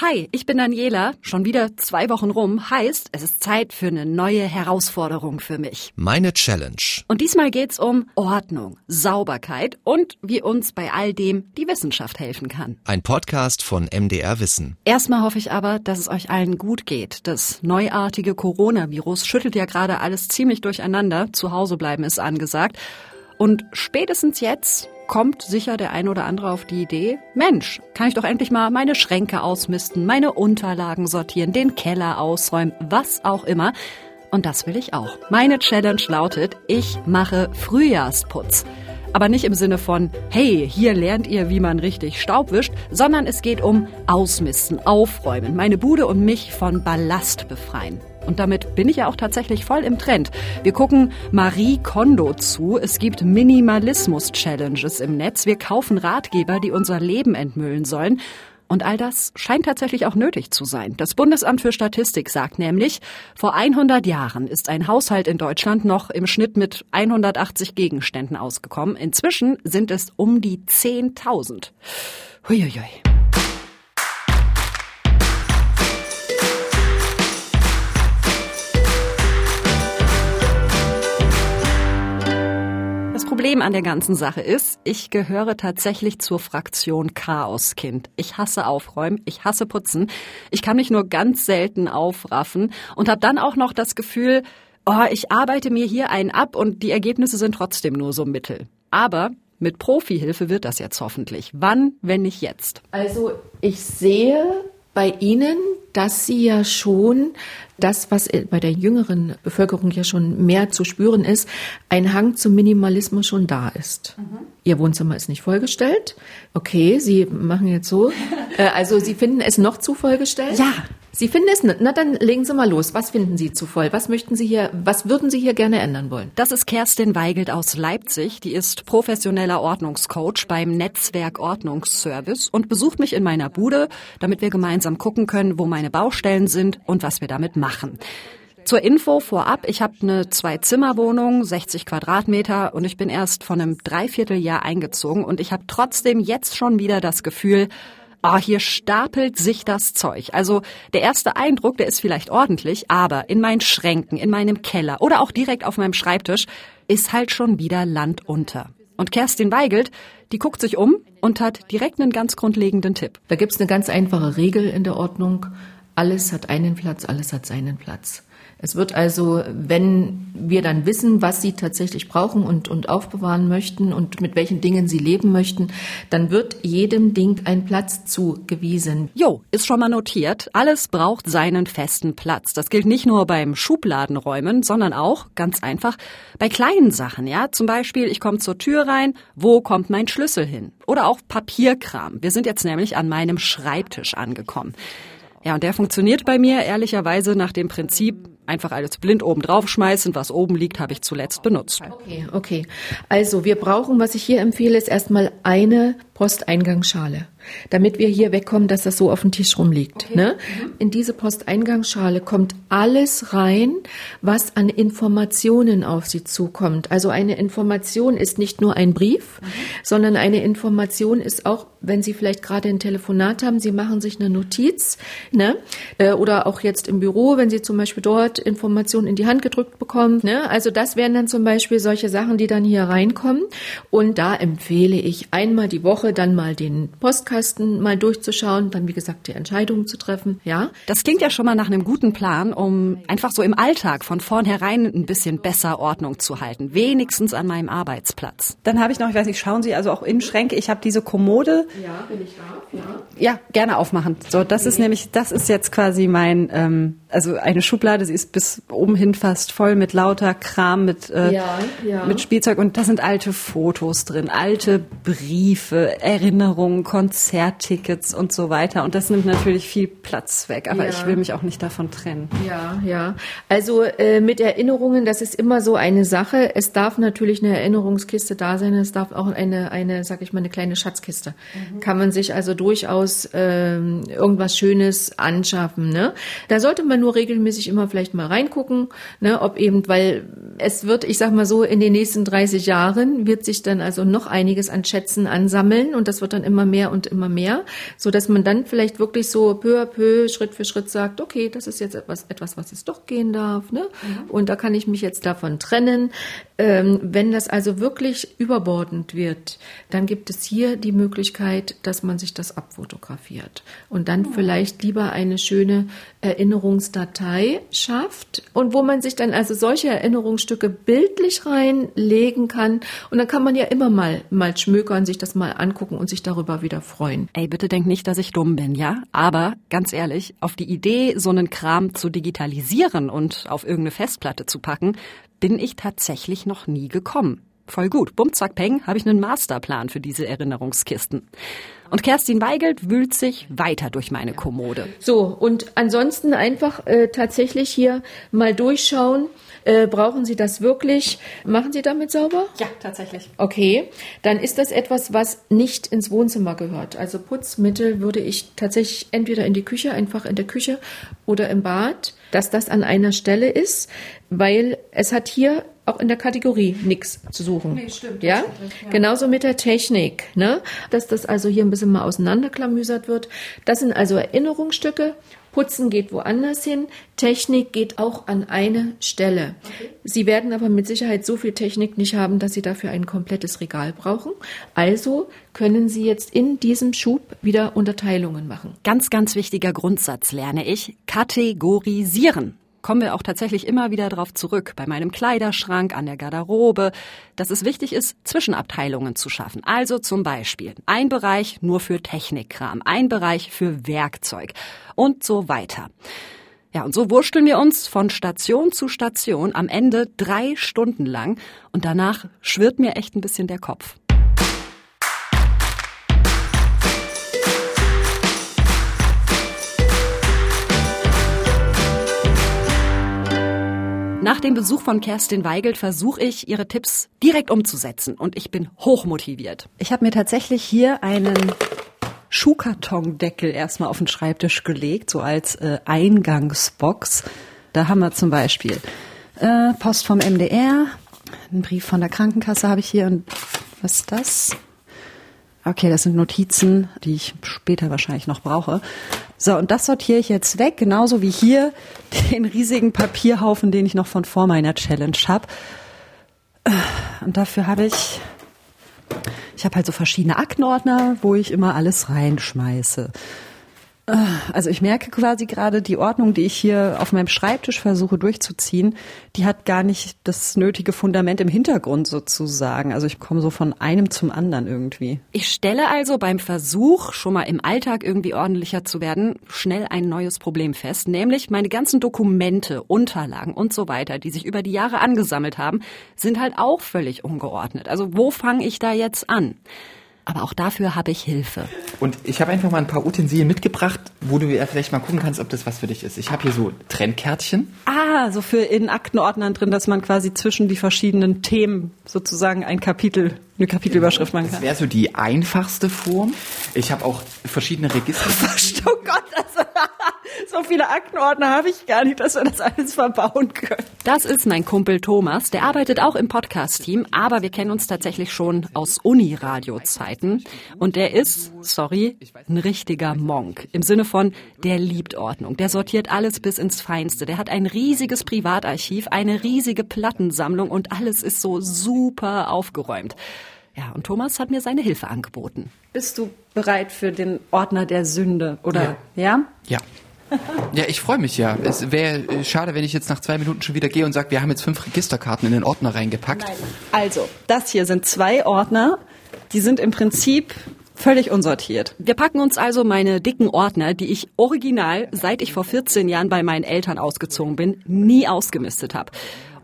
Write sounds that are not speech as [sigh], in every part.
Hi, ich bin Daniela. Schon wieder zwei Wochen rum. Heißt, es ist Zeit für eine neue Herausforderung für mich. Meine Challenge. Und diesmal geht's um Ordnung, Sauberkeit und wie uns bei all dem die Wissenschaft helfen kann. Ein Podcast von MDR Wissen. Erstmal hoffe ich aber, dass es euch allen gut geht. Das neuartige Coronavirus schüttelt ja gerade alles ziemlich durcheinander. Zu Hause bleiben ist angesagt. Und spätestens jetzt kommt sicher der ein oder andere auf die Idee, Mensch, kann ich doch endlich mal meine Schränke ausmisten, meine Unterlagen sortieren, den Keller ausräumen, was auch immer. Und das will ich auch. Meine Challenge lautet, ich mache Frühjahrsputz. Aber nicht im Sinne von, hey, hier lernt ihr, wie man richtig Staub wischt, sondern es geht um Ausmisten, Aufräumen, meine Bude und mich von Ballast befreien. Und damit bin ich ja auch tatsächlich voll im Trend. Wir gucken Marie Kondo zu. Es gibt Minimalismus-Challenges im Netz. Wir kaufen Ratgeber, die unser Leben entmüllen sollen. Und all das scheint tatsächlich auch nötig zu sein. Das Bundesamt für Statistik sagt nämlich, vor 100 Jahren ist ein Haushalt in Deutschland noch im Schnitt mit 180 Gegenständen ausgekommen. Inzwischen sind es um die 10.000. Huiuiui. Problem an der ganzen Sache ist, ich gehöre tatsächlich zur Fraktion Chaoskind. Ich hasse Aufräumen, ich hasse Putzen. Ich kann mich nur ganz selten aufraffen und habe dann auch noch das Gefühl, oh, ich arbeite mir hier einen ab und die Ergebnisse sind trotzdem nur so mittel. Aber mit Profihilfe wird das jetzt hoffentlich. Wann, wenn nicht jetzt? Also ich sehe bei Ihnen, dass Sie ja schon das, was bei der jüngeren Bevölkerung ja schon mehr zu spüren ist, ein Hang zum Minimalismus schon da ist. Mhm. Ihr Wohnzimmer ist nicht vollgestellt. Okay, Sie machen jetzt so. [laughs] Äh, also Sie finden es noch zu vollgestellt? Ja. Sie finden es, na dann legen Sie mal los. Was finden Sie zu voll? Was möchten Sie hier, was würden Sie hier gerne ändern wollen? Das ist Kerstin Weigelt aus Leipzig. Die ist professioneller Ordnungscoach beim Netzwerk Ordnungsservice und besucht mich in meiner Bude, damit wir gemeinsam gucken können, wo meine Baustellen sind und was wir damit machen. Zur Info vorab, ich habe eine Zwei-Zimmer-Wohnung, 60 Quadratmeter und ich bin erst von einem Dreivierteljahr eingezogen und ich habe trotzdem jetzt schon wieder das Gefühl, oh, hier stapelt sich das Zeug. Also der erste Eindruck, der ist vielleicht ordentlich, aber in meinen Schränken, in meinem Keller oder auch direkt auf meinem Schreibtisch ist halt schon wieder Land unter. Und Kerstin Weigelt, die guckt sich um und hat direkt einen ganz grundlegenden Tipp. Da gibt's eine ganz einfache Regel in der Ordnung. Alles hat einen Platz, alles hat seinen Platz. Es wird also, wenn wir dann wissen, was sie tatsächlich brauchen und, und aufbewahren möchten und mit welchen Dingen sie leben möchten, dann wird jedem Ding ein Platz zugewiesen. Jo, ist schon mal notiert. Alles braucht seinen festen Platz. Das gilt nicht nur beim Schubladenräumen, sondern auch, ganz einfach, bei kleinen Sachen, ja. Zum Beispiel, ich komme zur Tür rein, wo kommt mein Schlüssel hin? Oder auch Papierkram. Wir sind jetzt nämlich an meinem Schreibtisch angekommen. Ja, und der funktioniert bei mir ehrlicherweise nach dem Prinzip, einfach alles blind oben drauf schmeißen. Was oben liegt, habe ich zuletzt benutzt. Okay, okay. Also wir brauchen, was ich hier empfehle, ist erstmal eine Posteingangsschale damit wir hier wegkommen, dass das so auf dem Tisch rumliegt. Okay. Ne? Mhm. In diese Posteingangsschale kommt alles rein, was an Informationen auf Sie zukommt. Also eine Information ist nicht nur ein Brief, mhm. sondern eine Information ist auch, wenn Sie vielleicht gerade ein Telefonat haben, Sie machen sich eine Notiz, ne? Äh, oder auch jetzt im Büro, wenn Sie zum Beispiel dort Informationen in die Hand gedrückt bekommen. Ne? Also das wären dann zum Beispiel solche Sachen, die dann hier reinkommen. Und da empfehle ich einmal die Woche dann mal den Postkasten mal durchzuschauen, dann wie gesagt die Entscheidungen zu treffen. Ja. Das klingt ja schon mal nach einem guten Plan, um einfach so im Alltag von vornherein ein bisschen besser Ordnung zu halten, wenigstens an meinem Arbeitsplatz. Dann habe ich noch, ich weiß nicht, schauen Sie also auch in Schränke. Ich habe diese Kommode. Ja, bin ich da. Ja. ja, gerne aufmachen. So, das okay. ist nämlich, das ist jetzt quasi mein, ähm, also eine Schublade. Sie ist bis oben hin fast voll mit lauter Kram, mit äh, ja, ja. mit Spielzeug und da sind alte Fotos drin, alte Briefe, Erinnerungen. Konzerttickets und so weiter. Und das nimmt natürlich viel Platz weg. Aber ja. ich will mich auch nicht davon trennen. Ja, ja. Also äh, mit Erinnerungen, das ist immer so eine Sache. Es darf natürlich eine Erinnerungskiste da sein. Es darf auch eine, eine, sag ich mal, eine kleine Schatzkiste. Mhm. Kann man sich also durchaus ähm, irgendwas Schönes anschaffen. Ne? Da sollte man nur regelmäßig immer vielleicht mal reingucken, ne, ob eben, weil es wird, ich sag mal so, in den nächsten 30 Jahren wird sich dann also noch einiges an Schätzen ansammeln und das wird dann immer mehr und immer mehr, so dass man dann vielleicht wirklich so peu à peu, Schritt für Schritt sagt, okay, das ist jetzt etwas, etwas, was es doch gehen darf, ne? Mhm. Und da kann ich mich jetzt davon trennen. Ähm, wenn das also wirklich überbordend wird, dann gibt es hier die Möglichkeit, dass man sich das abfotografiert und dann oh. vielleicht lieber eine schöne Erinnerungsdatei schafft und wo man sich dann also solche Erinnerungsstücke bildlich reinlegen kann und dann kann man ja immer mal mal schmökern, sich das mal angucken und sich darüber wieder freuen. Ey, bitte denk nicht, dass ich dumm bin, ja? Aber ganz ehrlich, auf die Idee, so einen Kram zu digitalisieren und auf irgendeine Festplatte zu packen, bin ich tatsächlich noch nie gekommen. Voll gut. Bum, zack, peng, habe ich einen Masterplan für diese Erinnerungskisten. Und Kerstin Weigelt wühlt sich weiter durch meine Kommode. So, und ansonsten einfach äh, tatsächlich hier mal durchschauen. Äh, brauchen Sie das wirklich? Machen Sie damit sauber? Ja, tatsächlich. Okay, dann ist das etwas, was nicht ins Wohnzimmer gehört. Also Putzmittel würde ich tatsächlich entweder in die Küche, einfach in der Küche oder im Bad, dass das an einer Stelle ist, weil es hat hier auch in der Kategorie nichts zu suchen. Nee, stimmt. Ja? ja? Genauso mit der Technik, ne? Dass das also hier ein bisschen mal auseinanderklamüsert wird. Das sind also Erinnerungsstücke. Putzen geht woanders hin. Technik geht auch an eine Stelle. Okay. Sie werden aber mit Sicherheit so viel Technik nicht haben, dass Sie dafür ein komplettes Regal brauchen. Also können Sie jetzt in diesem Schub wieder Unterteilungen machen. Ganz, ganz wichtiger Grundsatz lerne ich. Kategorisieren kommen wir auch tatsächlich immer wieder darauf zurück, bei meinem Kleiderschrank, an der Garderobe, dass es wichtig ist, Zwischenabteilungen zu schaffen. Also zum Beispiel ein Bereich nur für Technikkram, ein Bereich für Werkzeug und so weiter. Ja, und so wursteln wir uns von Station zu Station am Ende drei Stunden lang und danach schwirrt mir echt ein bisschen der Kopf. Nach dem Besuch von Kerstin Weigelt versuche ich, ihre Tipps direkt umzusetzen und ich bin hochmotiviert. Ich habe mir tatsächlich hier einen Schuhkartondeckel erstmal auf den Schreibtisch gelegt, so als äh, Eingangsbox. Da haben wir zum Beispiel äh, Post vom MDR, einen Brief von der Krankenkasse habe ich hier und was ist das? Okay, das sind Notizen, die ich später wahrscheinlich noch brauche. So, und das sortiere ich jetzt weg, genauso wie hier [laughs] den riesigen Papierhaufen, den ich noch von vor meiner Challenge habe. Und dafür habe ich, ich habe halt so verschiedene Aktenordner, wo ich immer alles reinschmeiße. Also ich merke quasi gerade, die Ordnung, die ich hier auf meinem Schreibtisch versuche durchzuziehen, die hat gar nicht das nötige Fundament im Hintergrund sozusagen. Also ich komme so von einem zum anderen irgendwie. Ich stelle also beim Versuch, schon mal im Alltag irgendwie ordentlicher zu werden, schnell ein neues Problem fest, nämlich meine ganzen Dokumente, Unterlagen und so weiter, die sich über die Jahre angesammelt haben, sind halt auch völlig ungeordnet. Also wo fange ich da jetzt an? Aber auch dafür habe ich Hilfe. Und ich habe einfach mal ein paar Utensilien mitgebracht, wo du ja vielleicht mal gucken kannst, ob das was für dich ist. Ich habe hier so Trennkärtchen. Ah, so für in Aktenordnern drin, dass man quasi zwischen die verschiedenen Themen sozusagen ein Kapitel, eine Kapitelüberschrift machen kann. Das wäre so die einfachste Form. Ich habe auch verschiedene Register. [laughs] oh Gott, also, [laughs] so viele Aktenordner habe ich gar nicht, dass wir das alles verbauen können. Das ist mein Kumpel Thomas. Der arbeitet auch im Podcast-Team, aber wir kennen uns tatsächlich schon aus Uni-Radio-Zeiten. Und der ist, sorry, ein richtiger Monk. Im Sinne von, der liebt Ordnung. Der sortiert alles bis ins Feinste. Der hat ein riesiges Privatarchiv, eine riesige Plattensammlung und alles ist so super aufgeräumt. Ja, und Thomas hat mir seine Hilfe angeboten. Bist du bereit für den Ordner der Sünde, oder? Ja. Ja. Ja, ich freue mich ja. Es wäre schade, wenn ich jetzt nach zwei Minuten schon wieder gehe und sage, wir haben jetzt fünf Registerkarten in den Ordner reingepackt. Nein. Also, das hier sind zwei Ordner. Die sind im Prinzip völlig unsortiert. Wir packen uns also meine dicken Ordner, die ich original, seit ich vor 14 Jahren bei meinen Eltern ausgezogen bin, nie ausgemistet habe.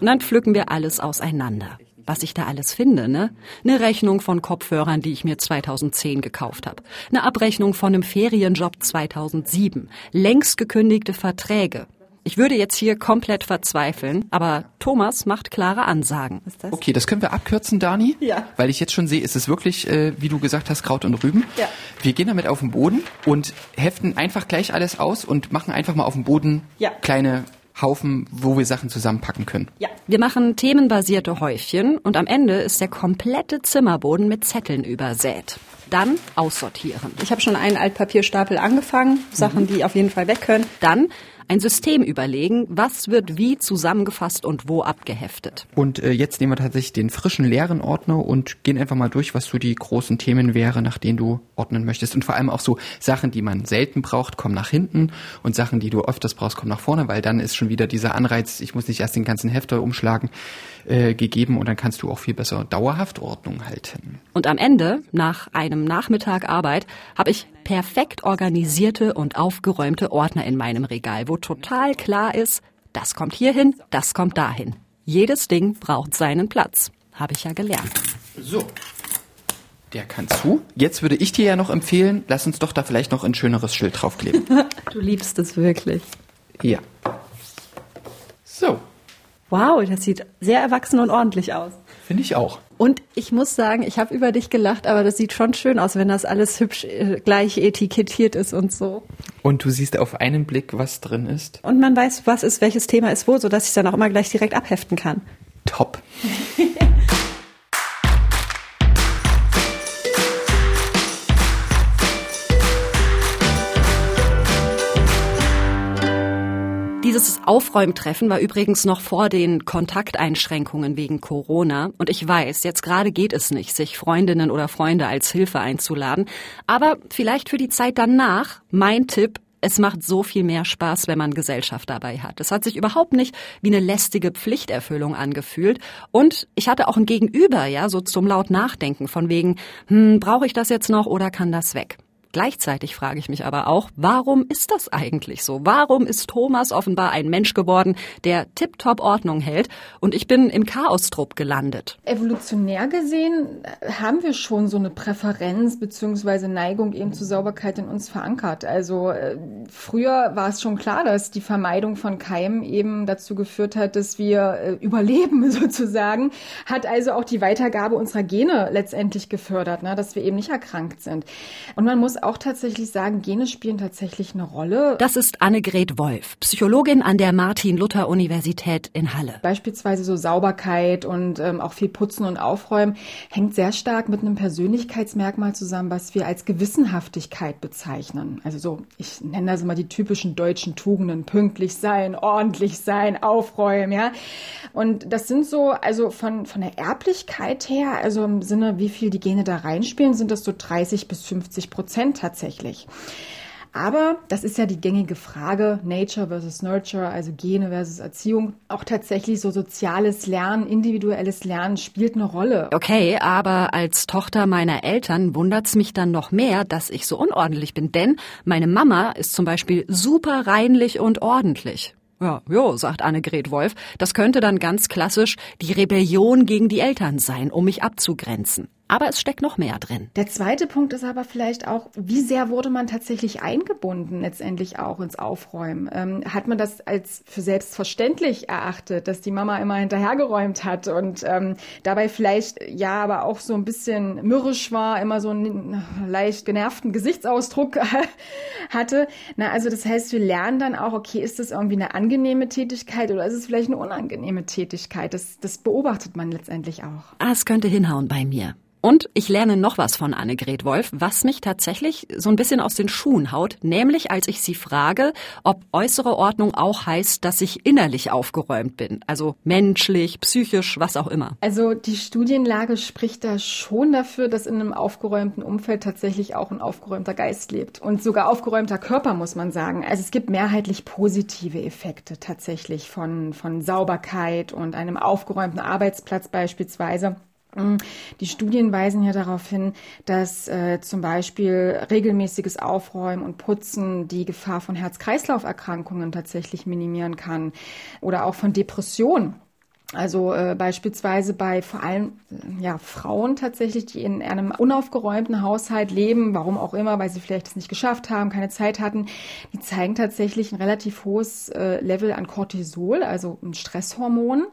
Und dann pflücken wir alles auseinander was ich da alles finde, ne? Eine Rechnung von Kopfhörern, die ich mir 2010 gekauft habe. Eine Abrechnung von einem Ferienjob 2007. Längst gekündigte Verträge. Ich würde jetzt hier komplett verzweifeln, aber Thomas macht klare Ansagen. Das? Okay, das können wir abkürzen, Dani. Ja. Weil ich jetzt schon sehe, ist es wirklich, äh, wie du gesagt hast, Kraut und Rüben. Ja. Wir gehen damit auf den Boden und heften einfach gleich alles aus und machen einfach mal auf dem Boden ja. kleine Haufen, wo wir Sachen zusammenpacken können. Ja. Wir machen themenbasierte Häufchen und am Ende ist der komplette Zimmerboden mit Zetteln übersät. Dann aussortieren. Ich habe schon einen Altpapierstapel angefangen, Sachen, mhm. die auf jeden Fall weg können. Dann ein System überlegen, was wird wie zusammengefasst und wo abgeheftet. Und äh, jetzt nehmen wir tatsächlich den frischen leeren Ordner und gehen einfach mal durch, was so die großen Themen wäre, nach denen du ordnen möchtest. Und vor allem auch so Sachen, die man selten braucht, kommen nach hinten und Sachen, die du öfters brauchst, kommen nach vorne, weil dann ist schon wieder dieser Anreiz, ich muss nicht erst den ganzen Hefter umschlagen, äh, gegeben und dann kannst du auch viel besser dauerhaft Ordnung halten. Und am Ende, nach einem Nachmittag Arbeit, habe ich perfekt organisierte und aufgeräumte Ordner in meinem Regal, wo total klar ist, das kommt hierhin, das kommt dahin. Jedes Ding braucht seinen Platz. Habe ich ja gelernt. So. Der kann zu. Jetzt würde ich dir ja noch empfehlen, lass uns doch da vielleicht noch ein schöneres Schild draufkleben. [laughs] du liebst es wirklich. Ja. So. Wow, das sieht sehr erwachsen und ordentlich aus. Finde ich auch. Und ich muss sagen, ich habe über dich gelacht, aber das sieht schon schön aus, wenn das alles hübsch äh, gleich etikettiert ist und so. Und du siehst auf einen Blick, was drin ist. Und man weiß, was ist, welches Thema ist wo, sodass ich es dann auch immer gleich direkt abheften kann. Top. [laughs] Dieses Aufräumtreffen war übrigens noch vor den Kontakteinschränkungen wegen Corona. Und ich weiß, jetzt gerade geht es nicht, sich Freundinnen oder Freunde als Hilfe einzuladen. Aber vielleicht für die Zeit danach mein Tipp, es macht so viel mehr Spaß, wenn man Gesellschaft dabei hat. Es hat sich überhaupt nicht wie eine lästige Pflichterfüllung angefühlt. Und ich hatte auch ein Gegenüber, ja, so zum laut Nachdenken von wegen, hm, brauche ich das jetzt noch oder kann das weg? Gleichzeitig frage ich mich aber auch, warum ist das eigentlich so? Warum ist Thomas offenbar ein Mensch geworden, der tiptop Ordnung hält und ich bin im Chaostrupp gelandet? Evolutionär gesehen haben wir schon so eine Präferenz bzw. Neigung eben zur Sauberkeit in uns verankert. Also äh, früher war es schon klar, dass die Vermeidung von Keimen eben dazu geführt hat, dass wir äh, überleben [laughs] sozusagen, hat also auch die Weitergabe unserer Gene letztendlich gefördert, ne, dass wir eben nicht erkrankt sind. Und man muss auch tatsächlich sagen, Gene spielen tatsächlich eine Rolle. Das ist Annegret Wolf, Psychologin an der Martin-Luther-Universität in Halle. Beispielsweise so Sauberkeit und ähm, auch viel Putzen und Aufräumen hängt sehr stark mit einem Persönlichkeitsmerkmal zusammen, was wir als Gewissenhaftigkeit bezeichnen. Also so, ich nenne das immer die typischen deutschen Tugenden, pünktlich sein, ordentlich sein, aufräumen, ja. Und das sind so, also von, von der Erblichkeit her, also im Sinne, wie viel die Gene da reinspielen, sind das so 30 bis 50 Prozent tatsächlich. Aber das ist ja die gängige Frage, Nature versus Nurture, also Gene versus Erziehung. Auch tatsächlich so soziales Lernen, individuelles Lernen spielt eine Rolle. Okay, aber als Tochter meiner Eltern wundert's mich dann noch mehr, dass ich so unordentlich bin. Denn meine Mama ist zum Beispiel super reinlich und ordentlich. Ja, jo, sagt Annegret Wolf. Das könnte dann ganz klassisch die Rebellion gegen die Eltern sein, um mich abzugrenzen. Aber es steckt noch mehr drin. Der zweite Punkt ist aber vielleicht auch, wie sehr wurde man tatsächlich eingebunden letztendlich auch ins Aufräumen? Ähm, hat man das als für selbstverständlich erachtet, dass die Mama immer hinterhergeräumt hat und ähm, dabei vielleicht ja aber auch so ein bisschen mürrisch war, immer so einen leicht genervten Gesichtsausdruck [laughs] hatte? Na, also das heißt, wir lernen dann auch, okay, ist das irgendwie eine angenehme Tätigkeit oder ist es vielleicht eine unangenehme Tätigkeit? Das, das beobachtet man letztendlich auch. Ah, es könnte hinhauen bei mir. Und ich lerne noch was von Annegret Wolf, was mich tatsächlich so ein bisschen aus den Schuhen haut, nämlich als ich sie frage, ob äußere Ordnung auch heißt, dass ich innerlich aufgeräumt bin, also menschlich, psychisch, was auch immer. Also die Studienlage spricht da schon dafür, dass in einem aufgeräumten Umfeld tatsächlich auch ein aufgeräumter Geist lebt und sogar aufgeräumter Körper, muss man sagen. Also es gibt mehrheitlich positive Effekte tatsächlich von, von Sauberkeit und einem aufgeräumten Arbeitsplatz beispielsweise. Mm, die Studien weisen ja darauf hin, dass äh, zum Beispiel regelmäßiges Aufräumen und Putzen die Gefahr von Herz-Kreislauf-Erkrankungen tatsächlich minimieren kann oder auch von Depressionen. Also äh, beispielsweise bei vor allem ja, Frauen tatsächlich, die in einem unaufgeräumten Haushalt leben, warum auch immer, weil sie vielleicht es nicht geschafft haben, keine Zeit hatten, die zeigen tatsächlich ein relativ hohes äh, Level an Cortisol, also ein Stresshormon,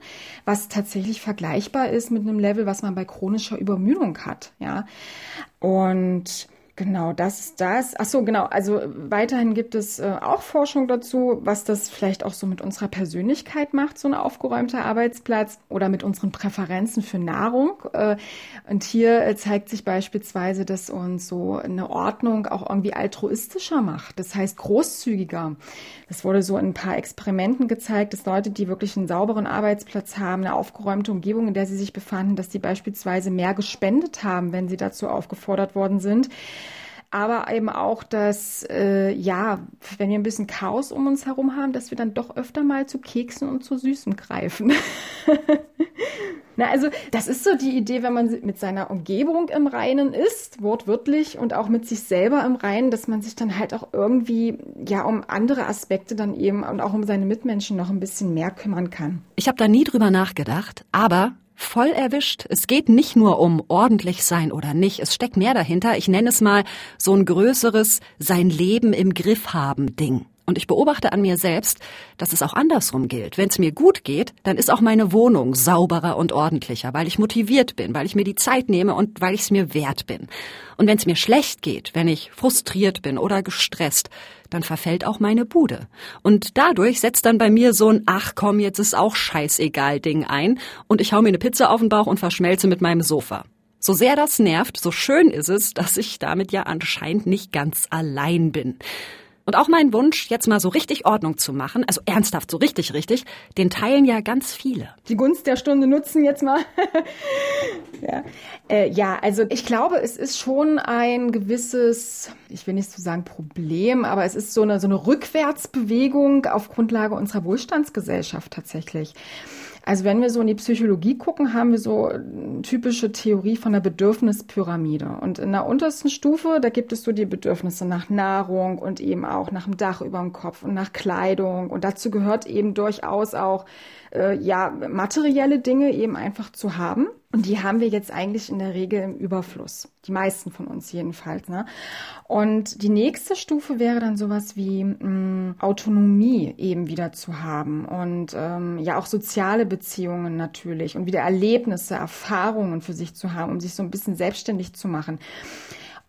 was tatsächlich vergleichbar ist mit einem Level, was man bei chronischer Übermüdung hat. Ja, und Genau, das ist das. Ach so, genau. Also weiterhin gibt es äh, auch Forschung dazu, was das vielleicht auch so mit unserer Persönlichkeit macht, so ein aufgeräumter Arbeitsplatz oder mit unseren Präferenzen für Nahrung. Äh, und hier äh, zeigt sich beispielsweise, dass uns so eine Ordnung auch irgendwie altruistischer macht. Das heißt großzügiger. Das wurde so in ein paar Experimenten gezeigt, dass Leute, die wirklich einen sauberen Arbeitsplatz haben, eine aufgeräumte Umgebung, in der sie sich befanden, dass die beispielsweise mehr gespendet haben, wenn sie dazu aufgefordert worden sind aber eben auch, dass äh, ja, wenn wir ein bisschen Chaos um uns herum haben, dass wir dann doch öfter mal zu Keksen und zu Süßen greifen. [laughs] Na, also das ist so die Idee, wenn man mit seiner Umgebung im Reinen ist, wortwörtlich und auch mit sich selber im Reinen, dass man sich dann halt auch irgendwie ja um andere Aspekte dann eben und auch um seine Mitmenschen noch ein bisschen mehr kümmern kann. Ich habe da nie drüber nachgedacht, aber voll erwischt. Es geht nicht nur um ordentlich sein oder nicht. Es steckt mehr dahinter. Ich nenne es mal so ein größeres sein Leben im Griff haben Ding. Und ich beobachte an mir selbst, dass es auch andersrum gilt. Wenn es mir gut geht, dann ist auch meine Wohnung sauberer und ordentlicher, weil ich motiviert bin, weil ich mir die Zeit nehme und weil ich es mir wert bin. Und wenn es mir schlecht geht, wenn ich frustriert bin oder gestresst, dann verfällt auch meine Bude. Und dadurch setzt dann bei mir so ein Ach komm, jetzt ist auch scheißegal Ding ein und ich hau mir eine Pizza auf den Bauch und verschmelze mit meinem Sofa. So sehr das nervt, so schön ist es, dass ich damit ja anscheinend nicht ganz allein bin. Und auch mein Wunsch, jetzt mal so richtig Ordnung zu machen, also ernsthaft, so richtig, richtig, den teilen ja ganz viele. Die Gunst der Stunde nutzen jetzt mal. [laughs] ja. Äh, ja, also ich glaube, es ist schon ein gewisses, ich will nicht so sagen Problem, aber es ist so eine, so eine Rückwärtsbewegung auf Grundlage unserer Wohlstandsgesellschaft tatsächlich. Also wenn wir so in die Psychologie gucken, haben wir so eine typische Theorie von der Bedürfnispyramide. Und in der untersten Stufe, da gibt es so die Bedürfnisse nach Nahrung und eben auch nach dem Dach über dem Kopf und nach Kleidung. Und dazu gehört eben durchaus auch äh, ja materielle Dinge eben einfach zu haben. Und die haben wir jetzt eigentlich in der Regel im Überfluss. Die meisten von uns jedenfalls. Ne? Und die nächste Stufe wäre dann sowas wie mh, mm, Autonomie eben wieder zu haben und ähm, ja auch soziale Beziehungen natürlich und wieder Erlebnisse, Erfahrungen für sich zu haben, um sich so ein bisschen selbstständig zu machen.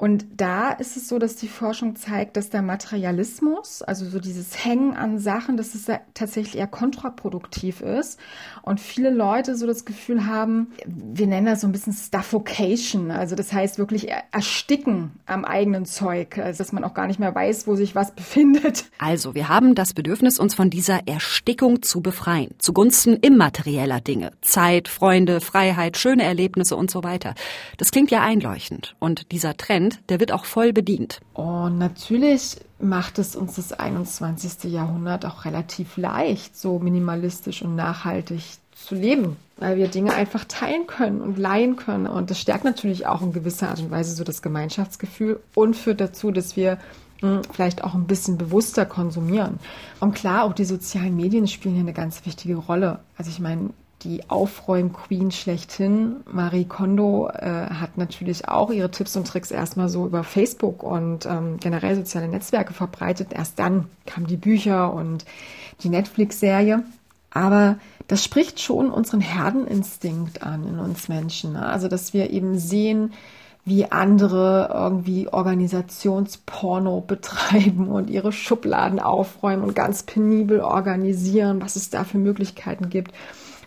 Und da ist es so, dass die Forschung zeigt, dass der Materialismus, also so dieses Hängen an Sachen, dass es tatsächlich eher kontraproduktiv ist. Und viele Leute so das Gefühl haben, wir nennen das so ein bisschen Stuffocation. Also das heißt wirklich ersticken am eigenen Zeug, also dass man auch gar nicht mehr weiß, wo sich was befindet. Also wir haben das Bedürfnis, uns von dieser Erstickung zu befreien, zugunsten immaterieller Dinge. Zeit, Freunde, Freiheit, schöne Erlebnisse und so weiter. Das klingt ja einleuchtend. Und dieser Trend Prozent, der wird auch voll bedient. Und natürlich macht es uns das 21. Jahrhundert auch relativ leicht, so minimalistisch und nachhaltig zu leben, weil wir Dinge einfach teilen können und leihen können. Und das stärkt natürlich auch in gewisser Art und Weise so das Gemeinschaftsgefühl und führt dazu, dass wir hm, vielleicht auch ein bisschen bewusster konsumieren. Und klar, auch die sozialen Medien spielen hier eine ganz wichtige Rolle. Also ich meine, die Aufräum-Queen schlechthin, Marie Kondo, äh, hat natürlich auch ihre Tipps und Tricks erstmal so über Facebook und ähm, generell soziale Netzwerke verbreitet. Erst dann kamen die Bücher und die Netflix-Serie. Aber das spricht schon unseren Herdeninstinkt an in uns Menschen. Ne? Also, dass wir eben sehen, wie andere irgendwie Organisationsporno [laughs] betreiben und ihre Schubladen aufräumen und ganz penibel organisieren, was es da für Möglichkeiten gibt.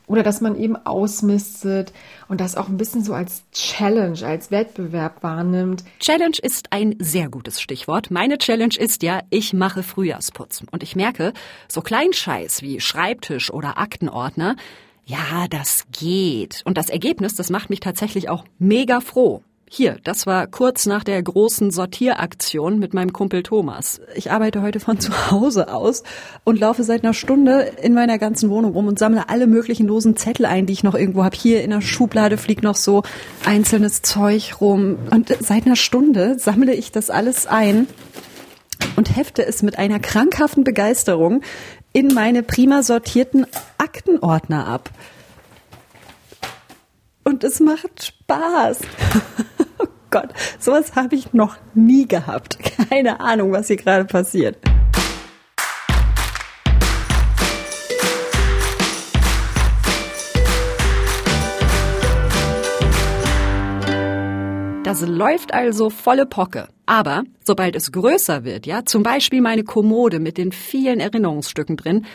Oder dass man eben ausmistet und das auch ein bisschen so als Challenge, als Wettbewerb wahrnimmt. Challenge ist ein sehr gutes Stichwort. Meine Challenge ist ja, ich mache Frühjahrsputzen. Und ich merke, so Kleinscheiß wie Schreibtisch oder Aktenordner, ja, das geht. Und das Ergebnis, das macht mich tatsächlich auch mega froh. Hier, das war kurz nach der großen Sortieraktion mit meinem Kumpel Thomas. Ich arbeite heute von zu Hause aus und laufe seit einer Stunde in meiner ganzen Wohnung rum und sammle alle möglichen losen Zettel ein, die ich noch irgendwo habe. Hier in der Schublade fliegt noch so einzelnes Zeug rum. Und seit einer Stunde sammle ich das alles ein und hefte es mit einer krankhaften Begeisterung in meine prima sortierten Aktenordner ab. und es macht Spaß. [laughs] Gott, sowas habe ich noch nie gehabt. [laughs] Keine Ahnung, was hier gerade passiert. Das läuft also volle Pocke. Aber sobald es größer wird, ja, zum Beispiel meine Kommode mit den vielen Erinnerungsstücken drin,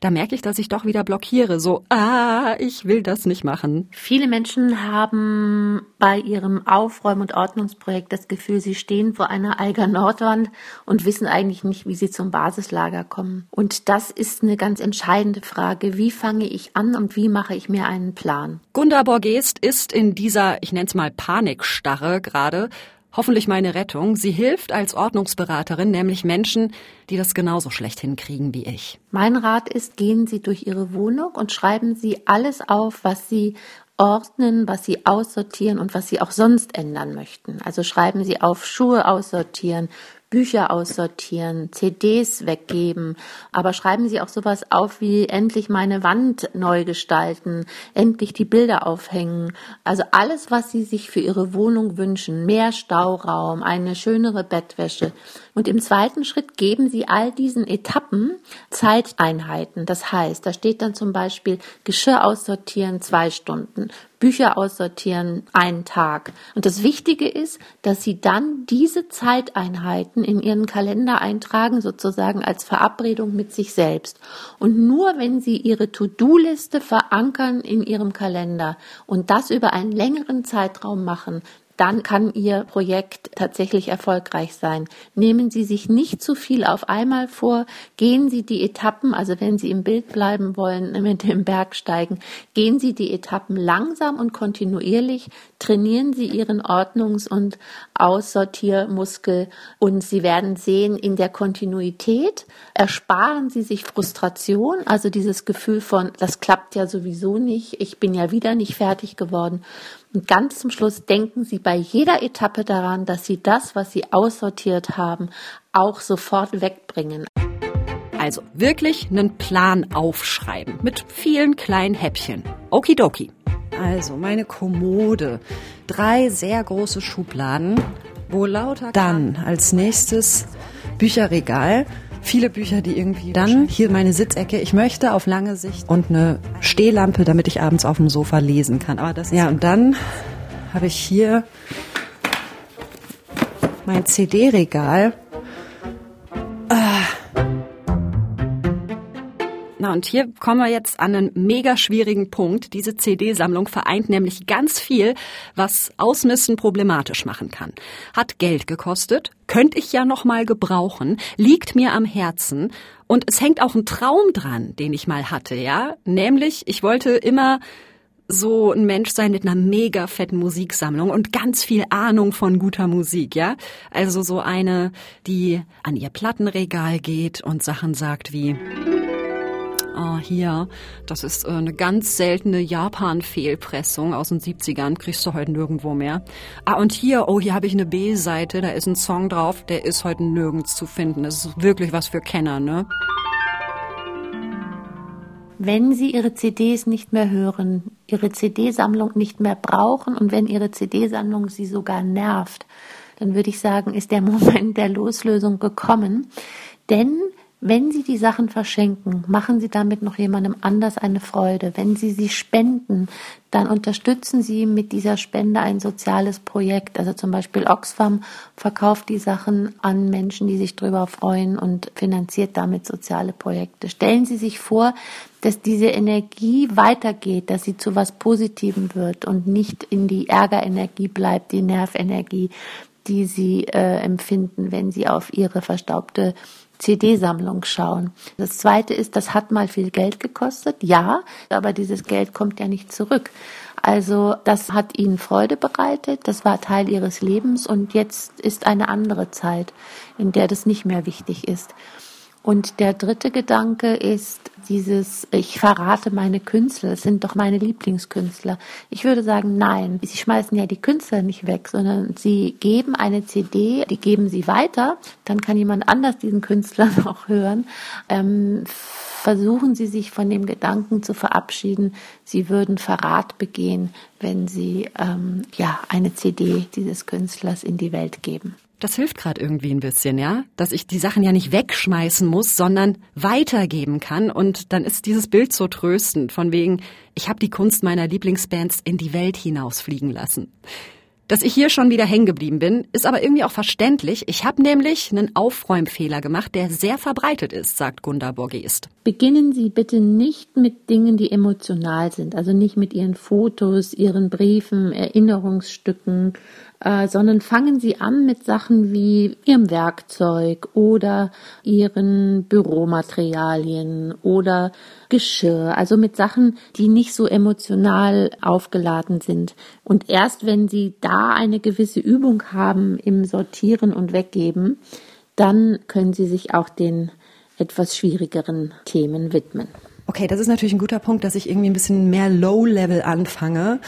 da merke ich, dass ich doch wieder blockiere. So, ah, ich will das nicht machen. Viele Menschen haben bei ihrem Aufräum- und Ordnungsprojekt das Gefühl, sie stehen vor einer Eiger Nordwand und wissen eigentlich nicht, wie sie zum Basislager kommen. Und das ist eine ganz entscheidende Frage. Wie fange ich an und wie mache ich mir einen Plan? Gunda Borgest ist in dieser, ich nenne es mal Panikstarre gerade hoffentlich meine Rettung. Sie hilft als Ordnungsberaterin nämlich Menschen, die das genauso schlecht hinkriegen wie ich. Mein Rat ist, gehen Sie durch Ihre Wohnung und schreiben Sie alles auf, was Sie ordnen, was Sie aussortieren und was Sie auch sonst ändern möchten. Also schreiben Sie auf Schuhe aussortieren, Bücher aussortieren, CDs weggeben, aber schreiben Sie auch sowas auf wie endlich meine Wand neu gestalten, endlich die Bilder aufhängen. Also alles, was Sie sich für Ihre Wohnung wünschen, mehr Stauraum, eine schönere Bettwäsche. Und im zweiten Schritt geben Sie all diesen Etappen Zeiteinheiten. Das heißt, da steht dann zum Beispiel Geschirr aussortieren zwei Stunden, Bücher aussortieren einen Tag. Und das Wichtige ist, dass Sie dann diese Zeiteinheiten in Ihren Kalender eintragen, sozusagen als Verabredung mit sich selbst. Und nur wenn Sie Ihre To-Do-Liste verankern in Ihrem Kalender und das über einen längeren Zeitraum machen, dann kann Ihr Projekt tatsächlich erfolgreich sein. Nehmen Sie sich nicht zu viel auf einmal vor, gehen Sie die Etappen, also wenn Sie im Bild bleiben wollen, [laughs] mit dem Bergsteigen, gehen Sie die Etappen langsam und kontinuierlich, trainieren Sie Ihren Ordnungs- und Aussortiermuskel und Sie werden sehen, in der Kontinuität ersparen Sie sich Frustration, also dieses Gefühl von, das klappt ja sowieso nicht, ich bin ja wieder nicht fertig geworden und ganz zum Schluss denken Sie bei jeder Etappe daran, dass Sie das, was Sie aussortiert haben, auch sofort wegbringen. Also wirklich einen Plan aufschreiben mit vielen kleinen Häppchen. Okidoki. Also meine Kommode. Drei sehr große Schubladen, wo lauter. Dann als nächstes Bücherregal viele Bücher, die irgendwie dann hier meine Sitzecke. Ich möchte auf lange Sicht und eine Stehlampe, damit ich abends auf dem Sofa lesen kann. Aber das ja und dann habe ich hier mein CD-Regal. Na, und hier kommen wir jetzt an einen mega schwierigen Punkt. Diese CD-Sammlung vereint nämlich ganz viel, was Ausmisten problematisch machen kann. Hat Geld gekostet, könnte ich ja noch mal gebrauchen, liegt mir am Herzen und es hängt auch ein Traum dran, den ich mal hatte, ja? Nämlich, ich wollte immer so ein Mensch sein mit einer mega fetten Musiksammlung und ganz viel Ahnung von guter Musik, ja? Also so eine, die an ihr Plattenregal geht und Sachen sagt wie ah, hier, das ist äh, eine ganz seltene Japan-Fehlpressung aus den 70ern, kriegst du heute nirgendwo mehr. Ah, und hier, oh, hier habe ich eine B-Seite, da ist ein Song drauf, der ist heute nirgends zu finden. Das ist wirklich was für Kenner, ne? wenn Sie Ihre CDs nicht mehr hören, Ihre CD-Sammlung nicht mehr brauchen und wenn Ihre CD-Sammlung Sie sogar nervt, dann würde ich sagen, ist der [laughs] Moment der Loslösung gekommen. Denn wenn Sie die Sachen verschenken, machen Sie damit noch jemandem anders eine Freude. Wenn Sie sie spenden, dann unterstützen Sie mit dieser Spende ein soziales Projekt. Also zum Beispiel Oxfam verkauft die Sachen an Menschen, die sich darüber freuen und finanziert damit soziale Projekte. Stellen Sie sich vor, dass diese Energie weitergeht, dass sie zu was Positivem wird und nicht in die Ärgerenergie bleibt, die Nervenergie, die Sie äh, empfinden, wenn Sie auf Ihre verstaubte CD-Sammlung schauen. Das zweite ist, das hat mal viel Geld gekostet, ja, aber dieses Geld kommt ja nicht zurück. Also das hat ihnen Freude bereitet, das war Teil ihres Lebens und jetzt ist eine andere Zeit, in der das nicht mehr wichtig ist. Und der dritte Gedanke ist dieses, ich verrate meine Künstler, es sind doch meine Lieblingskünstler. Ich würde sagen, nein, sie schmeißen ja die Künstler nicht weg, sondern sie geben eine CD, die geben sie weiter, dann kann jemand anders diesen Künstler [laughs] noch hören. Ähm, versuchen Sie sich von dem Gedanken zu verabschieden, Sie würden Verrat begehen, wenn Sie ähm, ja eine CD dieses Künstlers in die Welt geben. Das hilft gerade irgendwie ein bisschen, ja, dass ich die Sachen ja nicht wegschmeißen muss, sondern weitergeben kann. Und dann ist dieses Bild so tröstend, von wegen, ich habe die Kunst meiner Lieblingsbands in die Welt hinausfliegen lassen. Dass ich hier schon wieder hängen geblieben bin, ist aber irgendwie auch verständlich. Ich habe nämlich einen Aufräumfehler gemacht, der sehr verbreitet ist, sagt Gunda Borgest. Beginnen Sie bitte nicht mit Dingen, die emotional sind, also nicht mit Ihren Fotos, Ihren Briefen, Erinnerungsstücken, äh, sondern fangen Sie an mit Sachen wie Ihrem Werkzeug oder Ihren Büromaterialien oder Geschirr, also mit Sachen, die nicht so emotional aufgeladen sind. Und erst wenn Sie da eine gewisse Übung haben im Sortieren und Weggeben, dann können Sie sich auch den etwas schwierigeren Themen widmen. Okay, das ist natürlich ein guter Punkt, dass ich irgendwie ein bisschen mehr Low-Level anfange.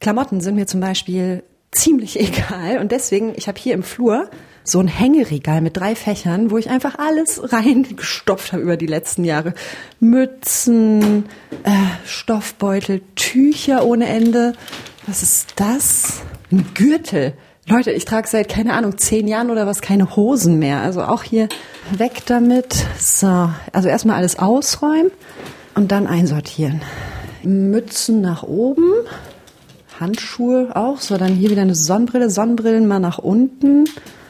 Klamotten sind mir zum Beispiel ziemlich [laughs] egal. Und deswegen, ich habe hier im Flur so ein Hängeregal mit drei Fächern, wo ich einfach alles reingestopft [laughs] habe über die letzten Jahre. Mützen, äh, Stoffbeutel, Tücher ohne Ende. Was ist das? Ein Gürtel. Leute, ich trage seit, keine Ahnung, zehn Jahren oder was keine Hosen mehr. Also auch hier weg damit. So, also erstmal alles ausräumen und dann einsortieren. Mützen nach oben. Handschuhe auch. So, dann hier wieder eine Sonnenbrille. Sonnenbrillen mal nach unten.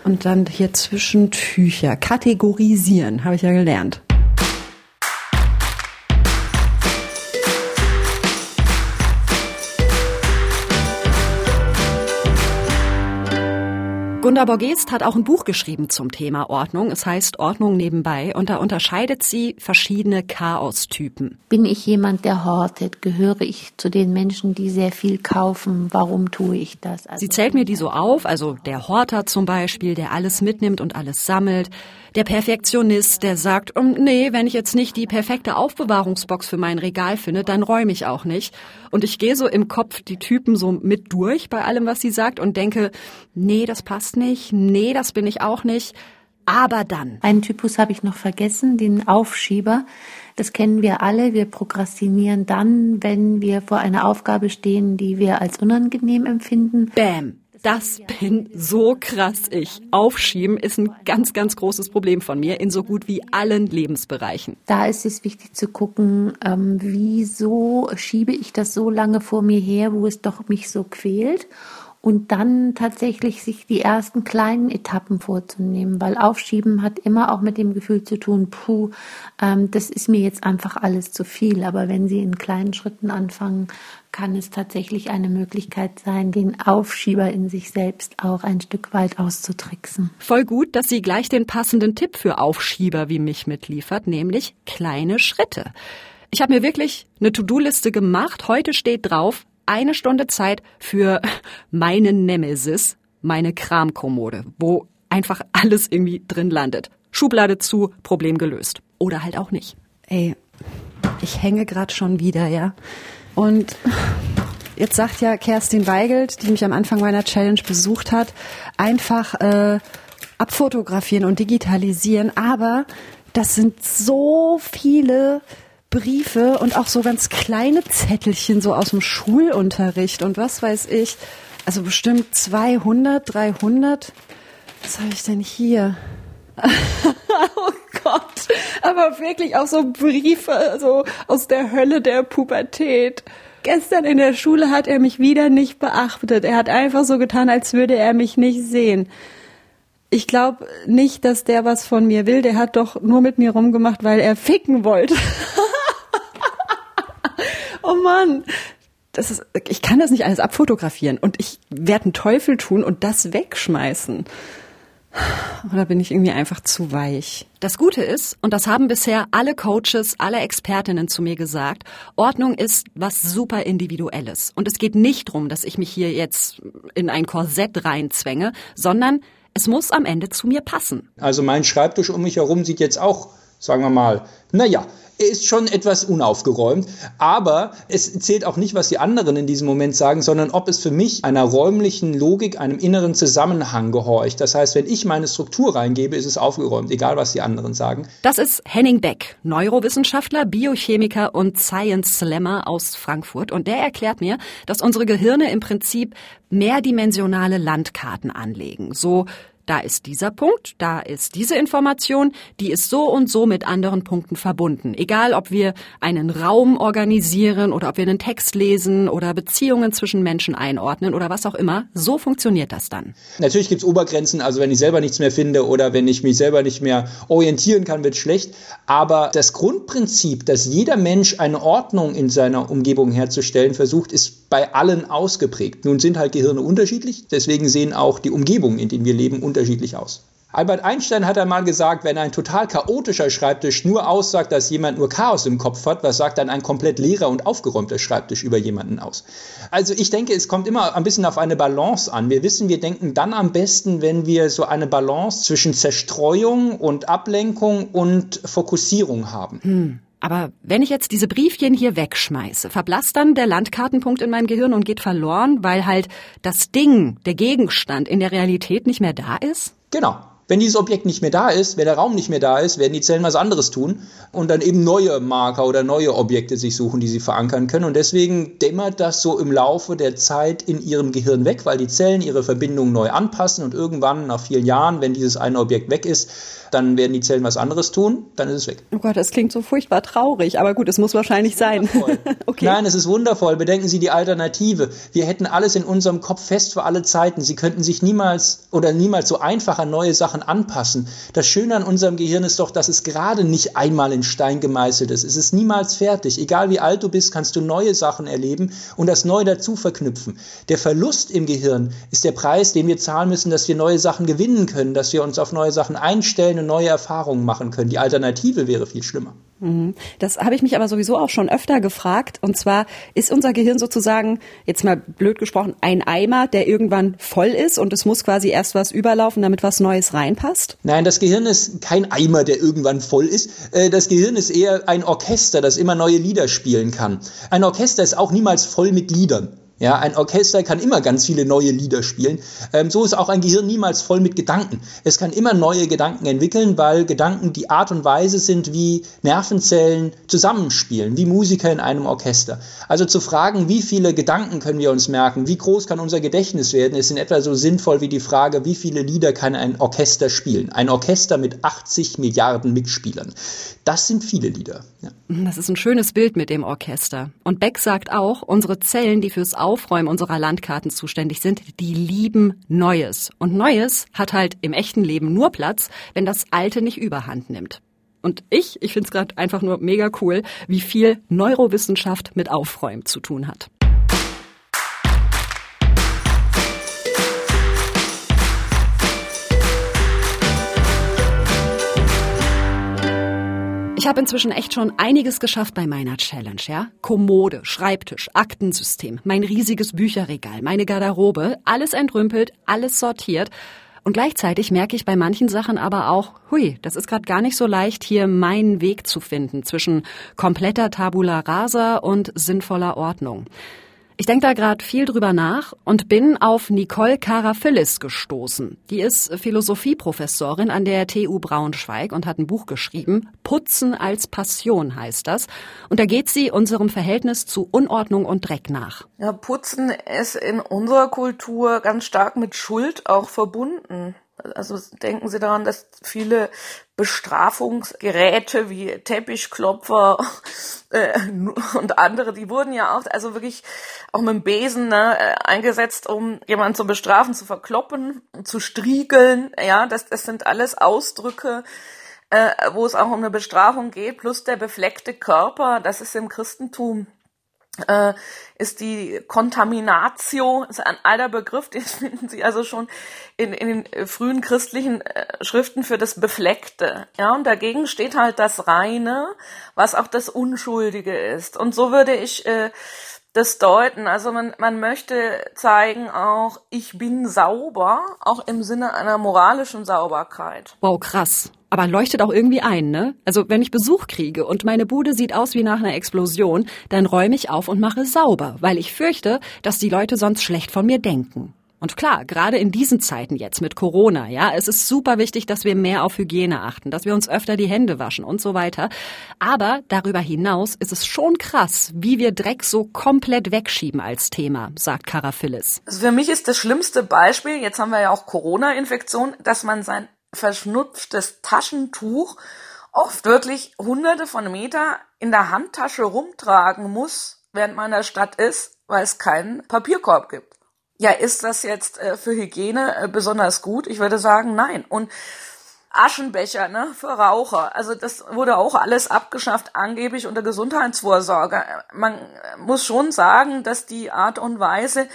Und dann hier zwischen Tücher. Kategorisieren, habe ich ja gelernt. Gunda Borgest hat auch ein Buch geschrieben zum Thema Ordnung. Es heißt Ordnung nebenbei und da unterscheidet sie verschiedene Chaostypen. Bin ich jemand, der hortet? Gehöre ich zu den Menschen, die sehr viel kaufen? Warum tue ich das? Also sie zählt mir die so auf, also der Horter zum Beispiel, der alles mitnimmt und alles sammelt. Der Perfektionist, der sagt, um, nee, wenn ich jetzt nicht die perfekte Aufbewahrungsbox für mein Regal finde, dann räume ich auch nicht. Und ich gehe so im Kopf die Typen so mit durch bei allem, was sie sagt und denke, nee, das passt nicht, nee, das bin ich auch nicht. Aber dann. Einen Typus habe ich noch vergessen, den Aufschieber. Das kennen wir alle. Wir prokrastinieren dann, wenn wir vor einer Aufgabe stehen, die wir als unangenehm empfinden. Bäm. Das bin so krass ich. Aufschieben ist ein ganz, ganz großes Problem von mir in so gut wie allen Lebensbereichen. Da ist es wichtig zu gucken, ähm, wieso schiebe ich das so lange vor mir her, wo es doch mich so quält und dann tatsächlich sich die ersten kleinen Etappen vorzunehmen, weil Aufschieben hat immer auch mit dem Gefühl zu tun, puh, ähm, das ist mir jetzt einfach alles zu viel. Aber wenn Sie in kleinen Schritten anfangen, kann es tatsächlich eine Möglichkeit sein, den Aufschieber in sich selbst auch ein Stück weit auszutricksen. Voll gut, dass sie gleich den passenden Tipp für Aufschieber wie mich mitliefert, nämlich kleine Schritte. Ich habe mir wirklich eine To-Do-Liste gemacht. Heute steht drauf, eine Stunde Zeit für meinen Nemesis, meine Kramkommode, wo einfach alles irgendwie drin landet. Schublade zu, Problem gelöst. Oder halt auch nicht. Ey, ich hänge gerade schon wieder, ja. Und jetzt sagt ja Kerstin Weigelt, die mich am Anfang meiner Challenge besucht hat, einfach äh, abfotografieren und digitalisieren. Aber das sind so viele Briefe und auch so ganz kleine Zettelchen so aus dem Schulunterricht und was weiß ich. Also bestimmt 200, 300. Was habe ich denn hier? [laughs] oh Gott, aber wirklich auch so Briefe so aus der Hölle der Pubertät. Gestern in der Schule hat er mich wieder nicht beachtet. Er hat einfach so getan, als würde er mich nicht sehen. Ich glaube nicht, dass der was von mir will. Der hat doch nur mit mir rumgemacht, weil er ficken wollte. [laughs] oh Mann. Das ist, ich kann das nicht alles abfotografieren und ich werde einen Teufel tun und das wegschmeißen. Oder bin ich irgendwie einfach zu weich? Das Gute ist, und das haben bisher alle Coaches, alle Expertinnen zu mir gesagt, Ordnung ist was super Individuelles. Und es geht nicht darum, dass ich mich hier jetzt in ein Korsett reinzwänge, sondern es muss am Ende zu mir passen. Also mein Schreibtisch um mich herum sieht jetzt auch sagen wir mal, naja, er ist schon etwas unaufgeräumt, aber es zählt auch nicht, was die anderen in diesem Moment sagen, sondern ob es für mich einer räumlichen Logik, einem inneren Zusammenhang gehorcht. Das heißt, wenn ich meine Struktur reingebe, ist es aufgeräumt, egal was die anderen sagen. Das ist Henning Beck, Neurowissenschaftler, Biochemiker und Science Slammer aus Frankfurt. Und der erklärt mir, dass unsere Gehirne im Prinzip mehrdimensionale Landkarten anlegen. So da ist dieser Punkt, da ist diese Information, die ist so und so mit anderen Punkten verbunden. Egal, ob wir einen Raum organisieren oder ob wir einen Text lesen oder Beziehungen zwischen Menschen einordnen oder was auch immer, so funktioniert das dann. Natürlich gibt es Obergrenzen, also wenn ich selber nichts mehr finde oder wenn ich mich selber nicht mehr orientieren kann, wird schlecht. Aber das Grundprinzip, dass jeder Mensch eine Ordnung in seiner Umgebung herzustellen versucht, ist bei allen ausgeprägt. Nun sind halt Gehirne unterschiedlich, deswegen sehen auch die Umgebungen, in denen wir leben, unterschiedlich aus. Albert Einstein hat einmal gesagt, wenn ein total chaotischer Schreibtisch nur aussagt, dass jemand nur Chaos im Kopf hat, was sagt dann ein komplett leerer und aufgeräumter Schreibtisch über jemanden aus? Also ich denke, es kommt immer ein bisschen auf eine Balance an. Wir wissen, wir denken dann am besten, wenn wir so eine Balance zwischen Zerstreuung und Ablenkung und Fokussierung haben. Hm. Aber wenn ich jetzt diese Briefchen hier wegschmeiße, verblasst dann der Landkartenpunkt in meinem Gehirn und geht verloren, weil halt das Ding, der Gegenstand in der Realität nicht mehr da ist? Genau. Wenn dieses Objekt nicht mehr da ist, wenn der Raum nicht mehr da ist, werden die Zellen was anderes tun und dann eben neue Marker oder neue Objekte sich suchen, die sie verankern können. Und deswegen dämmert das so im Laufe der Zeit in ihrem Gehirn weg, weil die Zellen ihre Verbindungen neu anpassen und irgendwann nach vielen Jahren, wenn dieses eine Objekt weg ist, dann werden die Zellen was anderes tun, dann ist es weg. Oh Gott, das klingt so furchtbar traurig, aber gut, es muss wahrscheinlich sein. [laughs] okay. Nein, es ist wundervoll. Bedenken Sie die Alternative. Wir hätten alles in unserem Kopf fest für alle Zeiten. Sie könnten sich niemals oder niemals so einfach an neue Sachen anpassen. Das Schöne an unserem Gehirn ist doch, dass es gerade nicht einmal in Stein gemeißelt ist. Es ist niemals fertig. Egal wie alt du bist, kannst du neue Sachen erleben und das neu dazu verknüpfen. Der Verlust im Gehirn ist der Preis, den wir zahlen müssen, dass wir neue Sachen gewinnen können, dass wir uns auf neue Sachen einstellen eine neue Erfahrungen machen können. Die Alternative wäre viel schlimmer. Mhm. Das habe ich mich aber sowieso auch schon öfter gefragt. Und zwar ist unser Gehirn sozusagen, jetzt mal blöd gesprochen, ein Eimer, der irgendwann voll ist und es muss quasi erst was überlaufen, damit was Neues reinpasst? Nein, das Gehirn ist kein Eimer, der irgendwann voll ist. Äh, das Gehirn ist eher ein Orchester, das immer neue Lieder spielen kann. Ein Orchester ist auch niemals voll mit Liedern. Ja, ein Orchester kann immer ganz viele neue Lieder spielen. Ähm, so ist auch ein Gehirn niemals voll mit Gedanken. Es kann immer neue Gedanken entwickeln, weil Gedanken die Art und Weise sind, wie Nervenzellen zusammenspielen, wie Musiker in einem Orchester. Also zu fragen, wie viele Gedanken können wir uns merken, wie groß kann unser Gedächtnis werden, ist in etwa so sinnvoll wie die Frage, wie viele Lieder kann ein Orchester spielen. Ein Orchester mit 80 Milliarden Mitspielern. Das sind viele Lieder. Ja. Das ist ein schönes Bild mit dem Orchester. Und Beck sagt auch, unsere Zellen, die fürs Aufräumen unserer Landkarten zuständig sind, die lieben Neues. Und Neues hat halt im echten Leben nur Platz, wenn das Alte nicht überhand nimmt. Und ich, ich finde es gerade einfach nur mega cool, wie viel Neurowissenschaft mit Aufräumen zu tun hat. Habe inzwischen echt schon einiges geschafft bei meiner Challenge, ja? Kommode, Schreibtisch, Aktensystem, mein riesiges Bücherregal, meine Garderobe, alles entrümpelt, alles sortiert. Und gleichzeitig merke ich bei manchen Sachen aber auch, hui, das ist gerade gar nicht so leicht, hier meinen Weg zu finden zwischen kompletter Tabula rasa und sinnvoller Ordnung. Ich denke da gerade viel drüber nach und bin auf Nicole Karafillis gestoßen. Die ist Philosophieprofessorin an der TU Braunschweig und hat ein Buch geschrieben. Putzen als Passion heißt das. Und da geht sie unserem Verhältnis zu Unordnung und Dreck nach. Ja, Putzen ist in unserer Kultur ganz stark mit Schuld auch verbunden. Also denken Sie daran, dass viele Bestrafungsgeräte wie Teppichklopfer [laughs] äh, und andere, die wurden ja auch, also wirklich auch mit dem Besen ne, äh, eingesetzt, um jemanden zu bestrafen, zu verkloppen, zu striegeln. Ja, das, das sind alles Ausdrücke, äh, wo es auch um eine Bestrafung geht, plus der befleckte Körper, das ist im Christentum äh, ist die Contaminatio, ist ein alter Begriff, den [laughs] finden Sie also schon in, in den äh, frühen christlichen äh, Schriften für das Befleckte. Ja, und dagegen steht halt das Reine, was auch das Unschuldige ist. Und so würde ich äh, das deuten. Also man, man möchte zeigen auch, ich bin sauber, auch im Sinne einer moralischen Sauberkeit. Wow, krass. Aber leuchtet auch irgendwie ein, ne? Also wenn ich Besuch kriege und meine Bude sieht aus wie nach einer Explosion, dann räume ich auf und mache sauber, weil ich fürchte, dass die Leute sonst schlecht von mir denken. Und klar, gerade in diesen Zeiten jetzt mit Corona, ja, es ist super wichtig, dass wir mehr auf Hygiene achten, dass wir uns öfter die Hände waschen und so weiter. Aber darüber hinaus ist es schon krass, wie wir Dreck so komplett wegschieben als Thema, sagt Karaphillis. Also für mich ist das schlimmste Beispiel, jetzt haben wir ja auch Corona-Infektion, dass man sein verschnupftes Taschentuch oft wirklich hunderte von Meter in der Handtasche rumtragen muss, während man in der Stadt ist, weil es keinen Papierkorb gibt. Ja, ist das jetzt äh, für Hygiene äh, besonders gut? Ich würde sagen, nein. Und Aschenbecher, ne, für Raucher. Also das wurde auch alles abgeschafft, angeblich unter Gesundheitsvorsorge. Man muss schon sagen, dass die Art und Weise,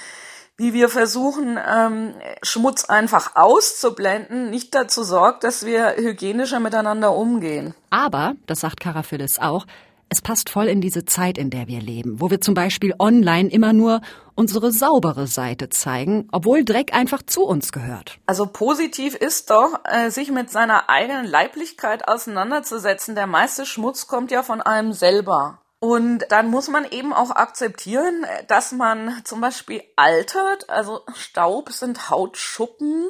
wie wir versuchen, ähm, Schmutz einfach auszublenden, nicht dazu sorgt, dass wir hygienischer miteinander umgehen. Aber, das sagt Karaphyllis auch, es passt voll in diese Zeit, in der wir leben, wo wir zum Beispiel online immer nur unsere saubere Seite zeigen, obwohl Dreck einfach zu uns gehört. Also positiv ist doch, äh, sich mit seiner eigenen Leiblichkeit auseinanderzusetzen. Der meiste Schmutz kommt ja von einem selber. Und dann muss man eben auch akzeptieren, dass man zum Beispiel altert. Also Staub sind Hautschuppen.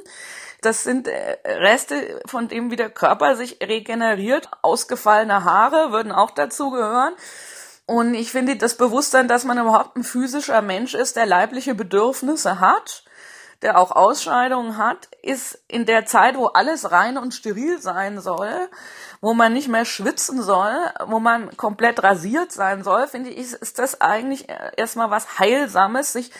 Das sind äh, Reste, von dem wie der Körper sich regeneriert. Ausgefallene Haare würden auch dazu gehören. Und ich finde das Bewusstsein, dass man überhaupt ein physischer Mensch ist, der leibliche Bedürfnisse hat, der auch Ausscheidungen hat, ist in der Zeit, wo alles rein und steril sein soll, wo man nicht mehr schwitzen soll, wo man komplett rasiert sein soll, finde ich, ist das eigentlich erstmal was Heilsames, sich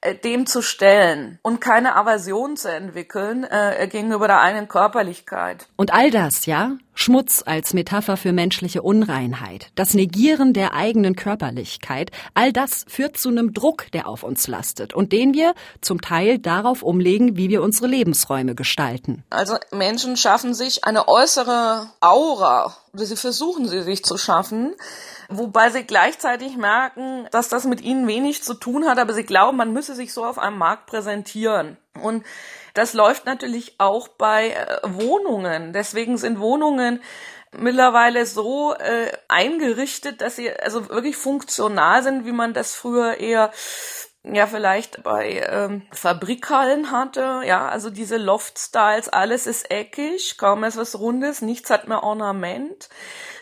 äh, dem zu stellen und keine Aversion zu entwickeln äh, gegenüber der eigenen Körperlichkeit. Und all das, ja? Schmutz als Metapher für menschliche Unreinheit, das Negieren der eigenen Körperlichkeit, all das führt zu einem Druck, der auf uns lastet und den wir zum Teil darauf umlegen, wie wir unsere Lebensräume gestalten. Also Menschen schaffen sich eine äußere Aura, sie versuchen sie sich zu schaffen, wobei sie gleichzeitig merken, dass das mit ihnen wenig zu tun hat, aber sie glauben, man müsse sich so auf einem Markt präsentieren. Und das läuft natürlich auch bei äh, Wohnungen. Deswegen sind Wohnungen mittlerweile so äh, eingerichtet, dass sie also wirklich funktional sind, wie man das früher eher ja vielleicht bei ähm, Fabrikhallen hatte. Ja, also diese Loft-Styles, alles ist eckig, kaum ist was Rundes, nichts hat mehr Ornament.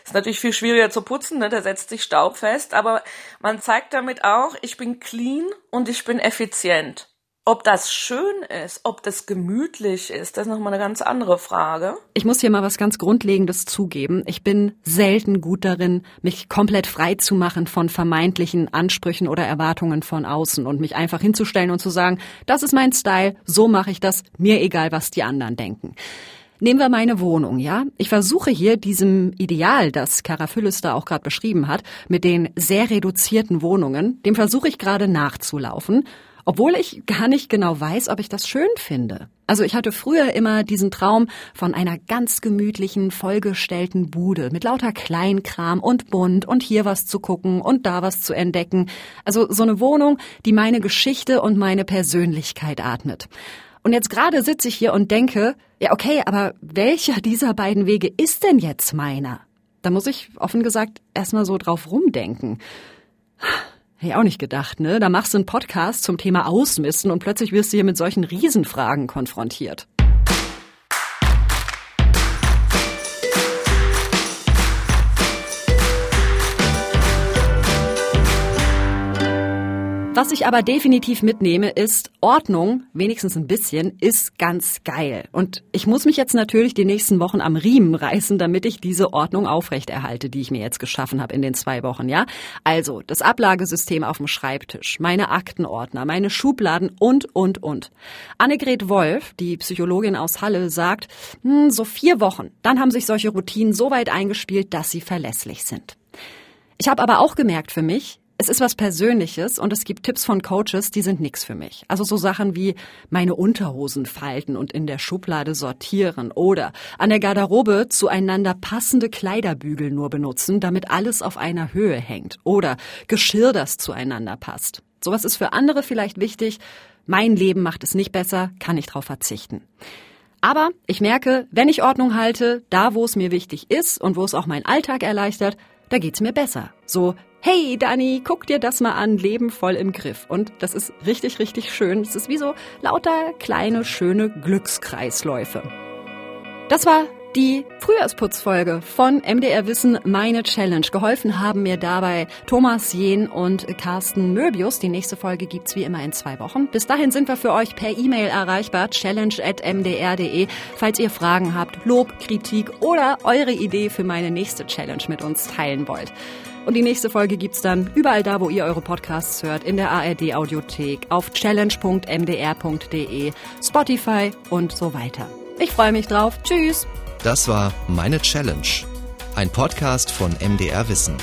Ist natürlich viel schwieriger zu putzen, ne? da setzt sich Staub fest, aber man zeigt damit auch, ich bin clean und ich bin effizient. Ob das schön ist, ob das gemütlich ist, das ist nochmal eine ganz andere Frage. Ich muss hier mal was ganz Grundlegendes zugeben. Ich bin selten gut darin, mich komplett frei zu machen von vermeintlichen Ansprüchen oder Erwartungen von außen und mich einfach hinzustellen und zu sagen, das ist mein Style, so mache ich das, mir egal, was die anderen denken. Nehmen wir meine Wohnung, ja? Ich versuche hier diesem Ideal, das Karafyllis da auch gerade beschrieben hat, mit den sehr reduzierten Wohnungen, dem versuche ich gerade nachzulaufen obwohl ich gar nicht genau weiß, ob ich das schön finde. Also ich hatte früher immer diesen Traum von einer ganz gemütlichen, vollgestellten Bude mit lauter Kleinkram und bunt und hier was zu gucken und da was zu entdecken. Also so eine Wohnung, die meine Geschichte und meine Persönlichkeit atmet. Und jetzt gerade sitze ich hier und denke, ja okay, aber welcher dieser beiden Wege ist denn jetzt meiner? Da muss ich offen gesagt erstmal so drauf rumdenken. Hätte ich auch nicht gedacht, ne? Da machst du einen Podcast zum Thema Ausmisten und plötzlich wirst du hier mit solchen Riesenfragen konfrontiert. Was ich aber definitiv mitnehme, ist Ordnung, wenigstens ein bisschen, ist ganz geil. Und ich muss mich jetzt natürlich die nächsten Wochen am Riemen reißen, damit ich diese Ordnung aufrechterhalte, die ich mir jetzt geschaffen habe in den zwei Wochen, ja? Also, das Ablagesystem auf dem Schreibtisch, meine Aktenordner, meine Schubladen und, und, und. Annegret Wolf, die Psychologin aus Halle, sagt, hm, so vier Wochen, dann haben sich solche Routinen so weit eingespielt, dass sie verlässlich sind. Ich habe aber auch gemerkt für mich, es ist was Persönliches und es gibt Tipps von Coaches, die sind nix für mich. Also so Sachen wie meine Unterhosen falten und in der Schublade sortieren oder an der Garderobe zueinander passende Kleiderbügel nur benutzen, damit alles auf einer Höhe hängt oder Geschirr, das zueinander passt. Sowas ist für andere vielleicht wichtig. Mein Leben macht es nicht besser, kann ich darauf verzichten. Aber ich merke, wenn ich Ordnung halte, da wo es mir wichtig ist und wo es auch meinen Alltag erleichtert, da geht's mir besser. So, hey Dani, guck dir das mal an, Leben voll im Griff. Und das ist richtig, richtig schön. Es ist wie so lauter kleine, schöne Glückskreisläufe. Das war die Frühjahrsputzfolge von MDR Wissen Meine Challenge. Geholfen haben mir dabei Thomas Jehn und Carsten Möbius. Die nächste Folge gibt's wie immer in zwei Wochen. Bis dahin sind wir für euch per E-Mail erreichbar, challenge.mdr.de. Falls ihr Fragen habt, Lob, Kritik oder eure Idee für meine nächste Challenge mit uns teilen wollt. Und die nächste Folge gibt's dann überall da, wo ihr eure Podcasts hört, in der ARD Audiothek, auf challenge.mdr.de, Spotify und so weiter. Ich freue mich drauf. Tschüss. Das war Meine Challenge, ein Podcast von MDR Wissen.